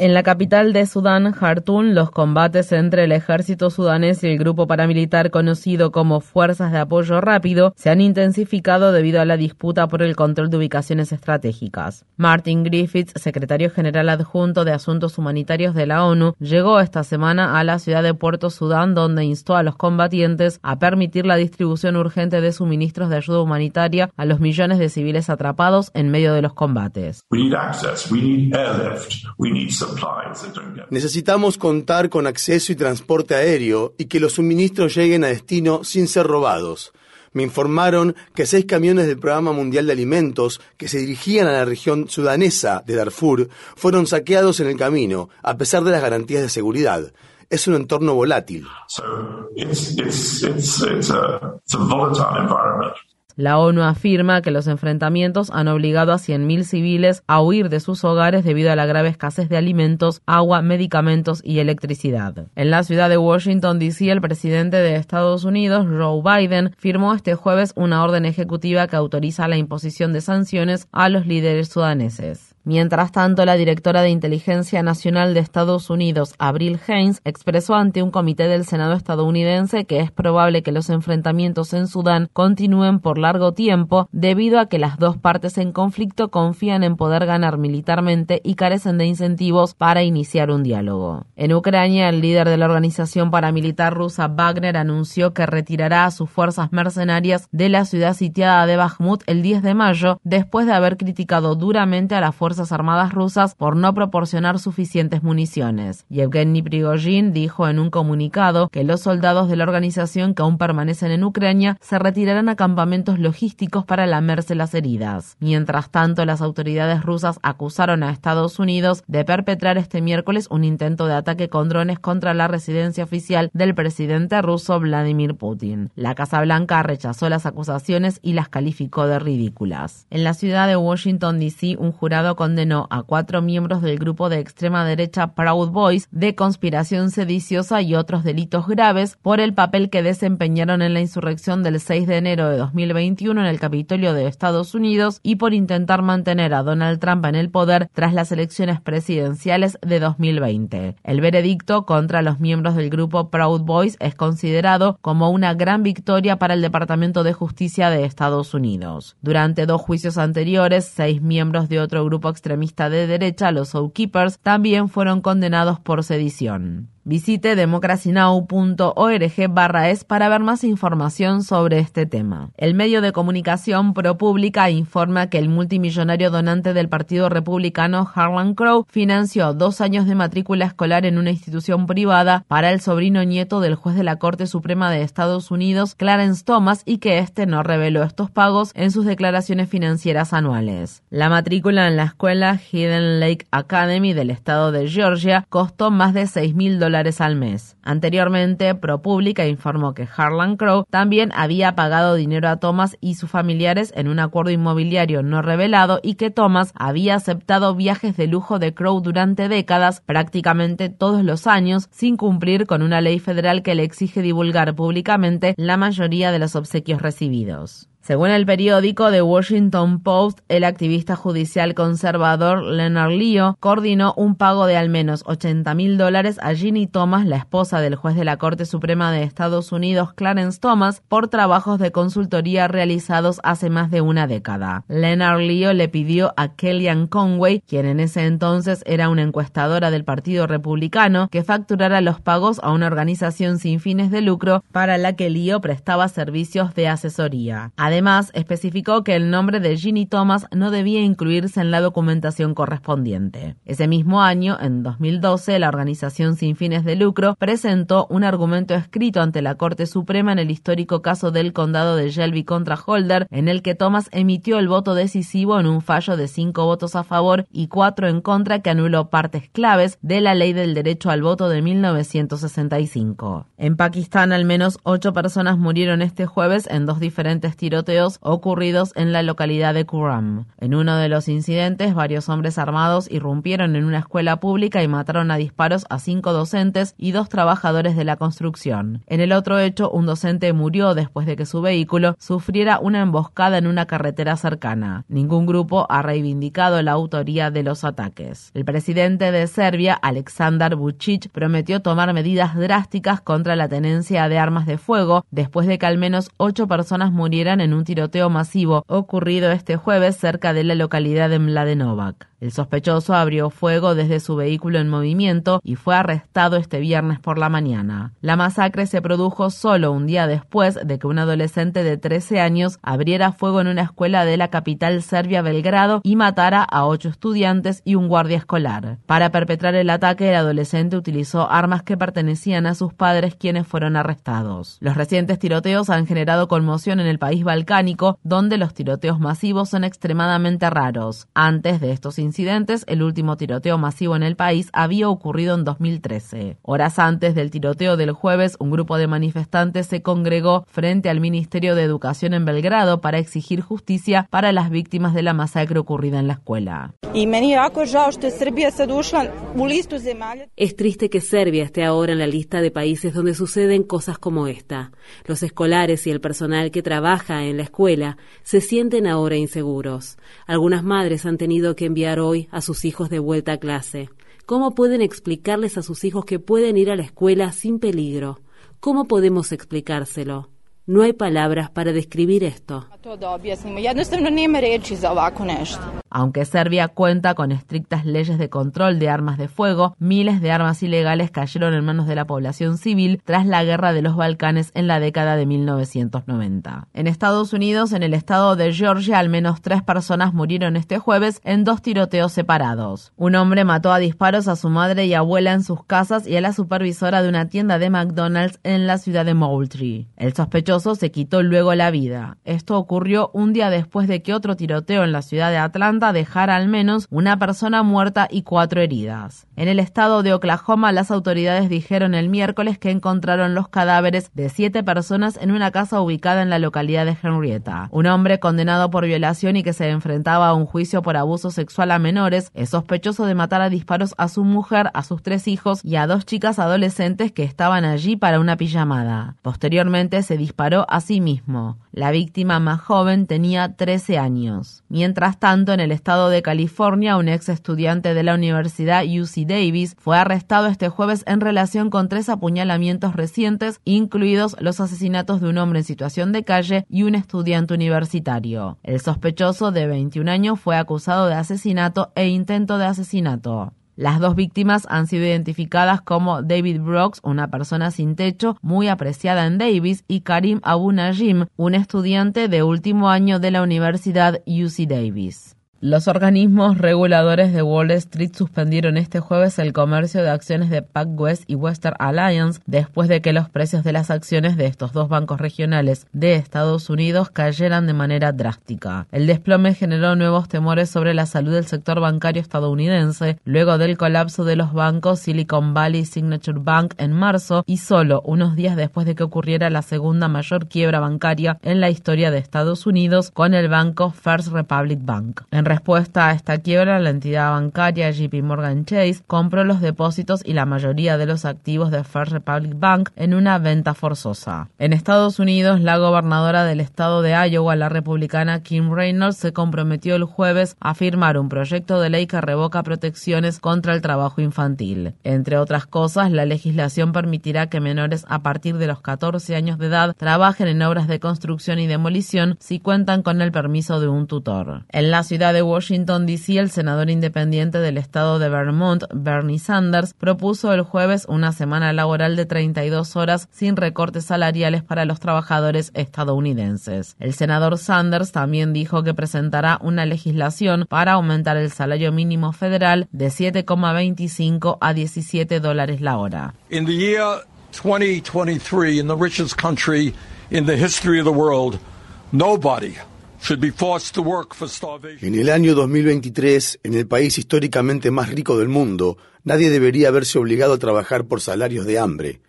En la capital de Sudán, Jartún, los combates entre el ejército sudanés y el grupo paramilitar conocido como Fuerzas de Apoyo Rápido se han intensificado debido a la disputa por el control de ubicaciones estratégicas. Martin Griffiths, secretario general adjunto de Asuntos Humanitarios de la ONU, llegó esta semana a la ciudad de Puerto Sudán donde instó a los combatientes a permitir la distribución urgente de suministros de ayuda humanitaria a los millones de civiles atrapados en medio de los combates. Necesitamos contar con acceso y transporte aéreo y que los suministros lleguen a destino sin ser robados. Me informaron que seis camiones del Programa Mundial de Alimentos que se dirigían a la región sudanesa de Darfur fueron saqueados en el camino, a pesar de las garantías de seguridad. Es un entorno volátil. La ONU afirma que los enfrentamientos han obligado a 100.000 civiles a huir de sus hogares debido a la grave escasez de alimentos, agua, medicamentos y electricidad. En la ciudad de Washington, D.C., el presidente de Estados Unidos, Joe Biden, firmó este jueves una orden ejecutiva que autoriza la imposición de sanciones a los líderes sudaneses. Mientras tanto, la directora de Inteligencia Nacional de Estados Unidos, Abril Haynes, expresó ante un comité del Senado estadounidense que es probable que los enfrentamientos en Sudán continúen por largo tiempo debido a que las dos partes en conflicto confían en poder ganar militarmente y carecen de incentivos para iniciar un diálogo. En Ucrania, el líder de la organización paramilitar rusa Wagner anunció que retirará a sus fuerzas mercenarias de la ciudad sitiada de Bakhmut el 10 de mayo después de haber criticado duramente a la fuerza Armadas rusas por no proporcionar suficientes municiones. Yevgeny Prigozhin dijo en un comunicado que los soldados de la organización que aún permanecen en Ucrania se retirarán a campamentos logísticos para lamerse las heridas. Mientras tanto, las autoridades rusas acusaron a Estados Unidos de perpetrar este miércoles un intento de ataque con drones contra la residencia oficial del presidente ruso Vladimir Putin. La Casa Blanca rechazó las acusaciones y las calificó de ridículas. En la ciudad de Washington, D.C., un jurado condenó a cuatro miembros del grupo de extrema derecha Proud Boys de conspiración sediciosa y otros delitos graves por el papel que desempeñaron en la insurrección del 6 de enero de 2021 en el Capitolio de Estados Unidos y por intentar mantener a Donald Trump en el poder tras las elecciones presidenciales de 2020. El veredicto contra los miembros del grupo Proud Boys es considerado como una gran victoria para el Departamento de Justicia de Estados Unidos. Durante dos juicios anteriores, seis miembros de otro grupo extremista de derecha, los Zookeepers, también fueron condenados por sedición. Visite democracynow.org barra es para ver más información sobre este tema. El medio de comunicación ProPublica informa que el multimillonario donante del Partido Republicano Harlan Crow financió dos años de matrícula escolar en una institución privada para el sobrino nieto del juez de la Corte Suprema de Estados Unidos, Clarence Thomas, y que éste no reveló estos pagos en sus declaraciones financieras anuales. La matrícula en la escuela Hidden Lake Academy del estado de Georgia costó más de 6 mil dólares al mes. Anteriormente, ProPublica informó que Harlan Crow también había pagado dinero a Thomas y sus familiares en un acuerdo inmobiliario no revelado y que Thomas había aceptado viajes de lujo de Crow durante décadas, prácticamente todos los años, sin cumplir con una ley federal que le exige divulgar públicamente la mayoría de los obsequios recibidos. Según el periódico The Washington Post, el activista judicial conservador Leonard Leo coordinó un pago de al menos 80 mil dólares a Ginny Thomas, la esposa del juez de la Corte Suprema de Estados Unidos, Clarence Thomas, por trabajos de consultoría realizados hace más de una década. Leonard Leo le pidió a Kellyanne Conway, quien en ese entonces era una encuestadora del Partido Republicano, que facturara los pagos a una organización sin fines de lucro para la que Leo prestaba servicios de asesoría. Además, Además, especificó que el nombre de Ginny Thomas no debía incluirse en la documentación correspondiente. Ese mismo año, en 2012, la organización sin fines de lucro presentó un argumento escrito ante la Corte Suprema en el histórico caso del condado de Shelby contra Holder, en el que Thomas emitió el voto decisivo en un fallo de cinco votos a favor y cuatro en contra que anuló partes claves de la ley del derecho al voto de 1965. En Pakistán, al menos ocho personas murieron este jueves en dos diferentes ocurridos en la localidad de Kurram. En uno de los incidentes, varios hombres armados irrumpieron en una escuela pública y mataron a disparos a cinco docentes y dos trabajadores de la construcción. En el otro hecho, un docente murió después de que su vehículo sufriera una emboscada en una carretera cercana. Ningún grupo ha reivindicado la autoría de los ataques. El presidente de Serbia, Aleksandar Vučić, prometió tomar medidas drásticas contra la tenencia de armas de fuego después de que al menos ocho personas murieran en un tiroteo masivo ocurrido este jueves cerca de la localidad de Mladenovac. El sospechoso abrió fuego desde su vehículo en movimiento y fue arrestado este viernes por la mañana. La masacre se produjo solo un día después de que un adolescente de 13 años abriera fuego en una escuela de la capital serbia Belgrado y matara a ocho estudiantes y un guardia escolar. Para perpetrar el ataque, el adolescente utilizó armas que pertenecían a sus padres quienes fueron arrestados. Los recientes tiroteos han generado conmoción en el país balcánico, donde los tiroteos masivos son extremadamente raros. Antes de estos el último tiroteo masivo en el país había ocurrido en 2013. Horas antes del tiroteo del jueves, un grupo de manifestantes se congregó frente al Ministerio de Educación en Belgrado para exigir justicia para las víctimas de la masacre ocurrida en la escuela. Es triste que Serbia esté ahora en la lista de países donde suceden cosas como esta. Los escolares y el personal que trabaja en la escuela se sienten ahora inseguros. Algunas madres han tenido que enviar hoy a sus hijos de vuelta a clase? ¿Cómo pueden explicarles a sus hijos que pueden ir a la escuela sin peligro? ¿Cómo podemos explicárselo? No hay palabras para describir esto. Aunque Serbia cuenta con estrictas leyes de control de armas de fuego, miles de armas ilegales cayeron en manos de la población civil tras la guerra de los Balcanes en la década de 1990. En Estados Unidos, en el estado de Georgia, al menos tres personas murieron este jueves en dos tiroteos separados. Un hombre mató a disparos a su madre y abuela en sus casas y a la supervisora de una tienda de McDonald's en la ciudad de Moultrie. El sospechoso se quitó luego la vida. Esto ocurrió un día después de que otro tiroteo en la ciudad de Atlanta dejar al menos una persona muerta y cuatro heridas. En el estado de Oklahoma, las autoridades dijeron el miércoles que encontraron los cadáveres de siete personas en una casa ubicada en la localidad de Henrietta. Un hombre condenado por violación y que se enfrentaba a un juicio por abuso sexual a menores es sospechoso de matar a disparos a su mujer, a sus tres hijos y a dos chicas adolescentes que estaban allí para una pijamada. Posteriormente se disparó a sí mismo. La víctima más joven tenía 13 años. Mientras tanto, en el estado de California, un ex estudiante de la Universidad UC Davis fue arrestado este jueves en relación con tres apuñalamientos recientes, incluidos los asesinatos de un hombre en situación de calle y un estudiante universitario. El sospechoso de 21 años fue acusado de asesinato e intento de asesinato. Las dos víctimas han sido identificadas como David Brooks, una persona sin techo muy apreciada en Davis, y Karim Abu Najim, un estudiante de último año de la Universidad UC Davis. Los organismos reguladores de Wall Street suspendieron este jueves el comercio de acciones de PacWest y Western Alliance después de que los precios de las acciones de estos dos bancos regionales de Estados Unidos cayeran de manera drástica. El desplome generó nuevos temores sobre la salud del sector bancario estadounidense luego del colapso de los bancos Silicon Valley Signature Bank en marzo y solo unos días después de que ocurriera la segunda mayor quiebra bancaria en la historia de Estados Unidos con el banco First Republic Bank respuesta a esta quiebra, la entidad bancaria JP Morgan Chase compró los depósitos y la mayoría de los activos de First Republic Bank en una venta forzosa. En Estados Unidos, la gobernadora del estado de Iowa, la republicana Kim Reynolds, se comprometió el jueves a firmar un proyecto de ley que revoca protecciones contra el trabajo infantil. Entre otras cosas, la legislación permitirá que menores a partir de los 14 años de edad trabajen en obras de construcción y demolición si cuentan con el permiso de un tutor. En la ciudad de de Washington, D.C., el senador independiente del estado de Vermont, Bernie Sanders, propuso el jueves una semana laboral de 32 horas sin recortes salariales para los trabajadores estadounidenses. El senador Sanders también dijo que presentará una legislación para aumentar el salario mínimo federal de 7,25 a 17 dólares la hora. In the year 2023, in the richest country in the history of the world, en el año 2023, en el país históricamente más rico del mundo, nadie debería verse obligado a trabajar por salarios de hambre.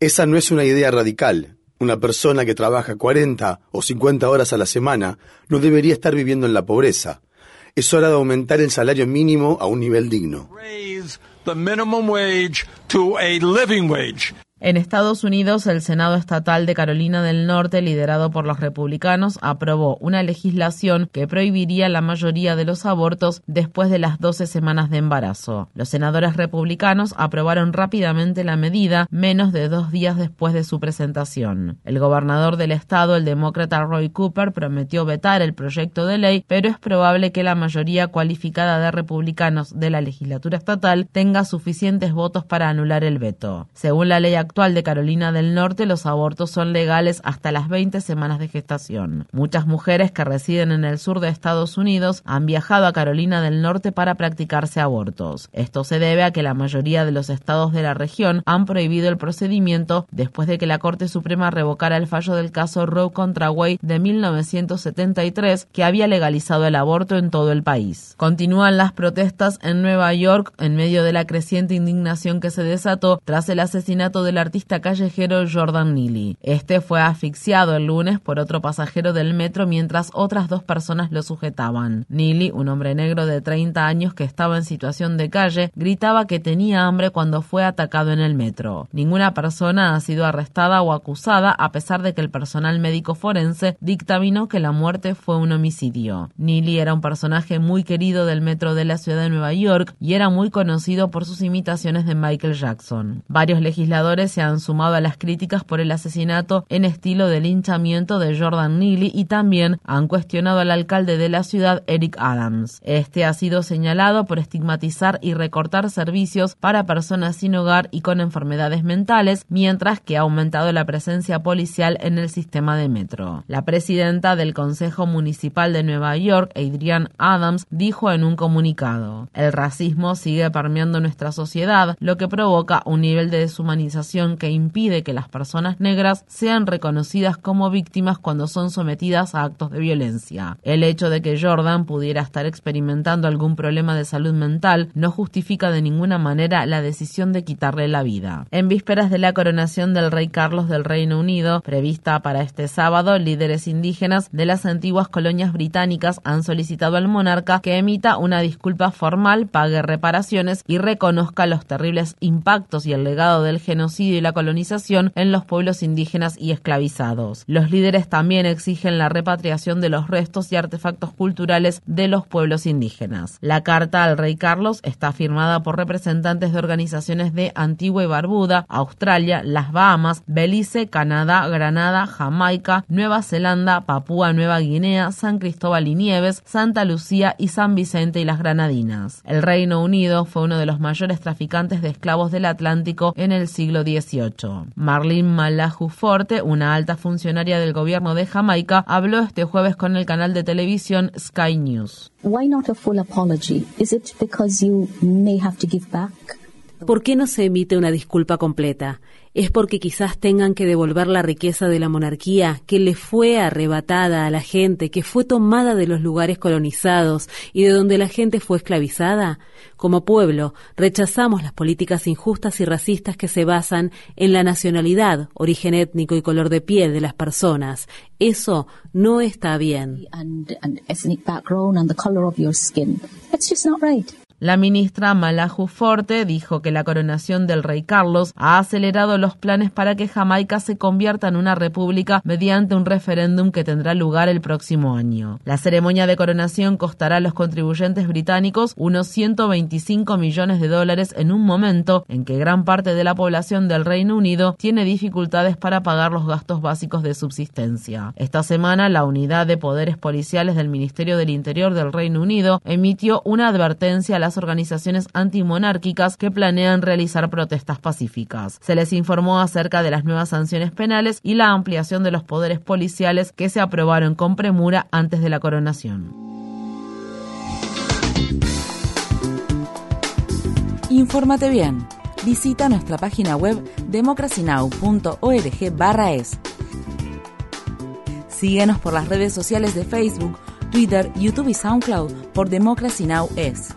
Esa no es una idea radical. Una persona que trabaja 40 o 50 horas a la semana no debería estar viviendo en la pobreza. Es hora de aumentar el salario mínimo a un nivel digno. En Estados Unidos, el Senado Estatal de Carolina del Norte, liderado por los republicanos, aprobó una legislación que prohibiría la mayoría de los abortos después de las 12 semanas de embarazo. Los senadores republicanos aprobaron rápidamente la medida menos de dos días después de su presentación. El gobernador del estado, el demócrata Roy Cooper, prometió vetar el proyecto de ley, pero es probable que la mayoría cualificada de republicanos de la legislatura estatal tenga suficientes votos para anular el veto. Según la ley actual, de Carolina del Norte, los abortos son legales hasta las 20 semanas de gestación. Muchas mujeres que residen en el sur de Estados Unidos han viajado a Carolina del Norte para practicarse abortos. Esto se debe a que la mayoría de los estados de la región han prohibido el procedimiento después de que la Corte Suprema revocara el fallo del caso Roe contra Wade de 1973 que había legalizado el aborto en todo el país. Continúan las protestas en Nueva York en medio de la creciente indignación que se desató tras el asesinato de la artista callejero Jordan Neely. Este fue asfixiado el lunes por otro pasajero del metro mientras otras dos personas lo sujetaban. Neely, un hombre negro de 30 años que estaba en situación de calle, gritaba que tenía hambre cuando fue atacado en el metro. Ninguna persona ha sido arrestada o acusada a pesar de que el personal médico forense dictaminó que la muerte fue un homicidio. Neely era un personaje muy querido del metro de la ciudad de Nueva York y era muy conocido por sus imitaciones de Michael Jackson. Varios legisladores se han sumado a las críticas por el asesinato en estilo de linchamiento de Jordan Neely y también han cuestionado al alcalde de la ciudad, Eric Adams. Este ha sido señalado por estigmatizar y recortar servicios para personas sin hogar y con enfermedades mentales, mientras que ha aumentado la presencia policial en el sistema de metro. La presidenta del Consejo Municipal de Nueva York, Adrienne Adams, dijo en un comunicado, el racismo sigue permeando nuestra sociedad, lo que provoca un nivel de deshumanización que impide que las personas negras sean reconocidas como víctimas cuando son sometidas a actos de violencia. El hecho de que Jordan pudiera estar experimentando algún problema de salud mental no justifica de ninguna manera la decisión de quitarle la vida. En vísperas de la coronación del rey Carlos del Reino Unido, prevista para este sábado, líderes indígenas de las antiguas colonias británicas han solicitado al monarca que emita una disculpa formal, pague reparaciones y reconozca los terribles impactos y el legado del genocidio y la colonización en los pueblos indígenas y esclavizados. Los líderes también exigen la repatriación de los restos y artefactos culturales de los pueblos indígenas. La carta al rey Carlos está firmada por representantes de organizaciones de Antigua y Barbuda, Australia, las Bahamas, Belice, Canadá, Granada, Jamaica, Nueva Zelanda, Papúa Nueva Guinea, San Cristóbal y Nieves, Santa Lucía y San Vicente y las Granadinas. El Reino Unido fue uno de los mayores traficantes de esclavos del Atlántico en el siglo XIX Marlene Malahu Forte, una alta funcionaria del gobierno de Jamaica, habló este jueves con el canal de televisión Sky News. ¿Por qué no se emite una disculpa completa? Es porque quizás tengan que devolver la riqueza de la monarquía que le fue arrebatada a la gente, que fue tomada de los lugares colonizados y de donde la gente fue esclavizada. Como pueblo, rechazamos las políticas injustas y racistas que se basan en la nacionalidad, origen étnico y color de piel de las personas. Eso no está bien. La ministra Malahu Forte dijo que la coronación del rey Carlos ha acelerado los planes para que Jamaica se convierta en una república mediante un referéndum que tendrá lugar el próximo año. La ceremonia de coronación costará a los contribuyentes británicos unos 125 millones de dólares en un momento en que gran parte de la población del Reino Unido tiene dificultades para pagar los gastos básicos de subsistencia. Esta semana, la unidad de poderes policiales del Ministerio del Interior del Reino Unido emitió una advertencia a las organizaciones antimonárquicas que planean realizar protestas pacíficas. Se les informó acerca de las nuevas sanciones penales y la ampliación de los poderes policiales que se aprobaron con premura antes de la coronación. Infórmate bien. Visita nuestra página web democracynow.org/es. Síguenos por las redes sociales de Facebook, Twitter, YouTube y SoundCloud por Democracy Now! es.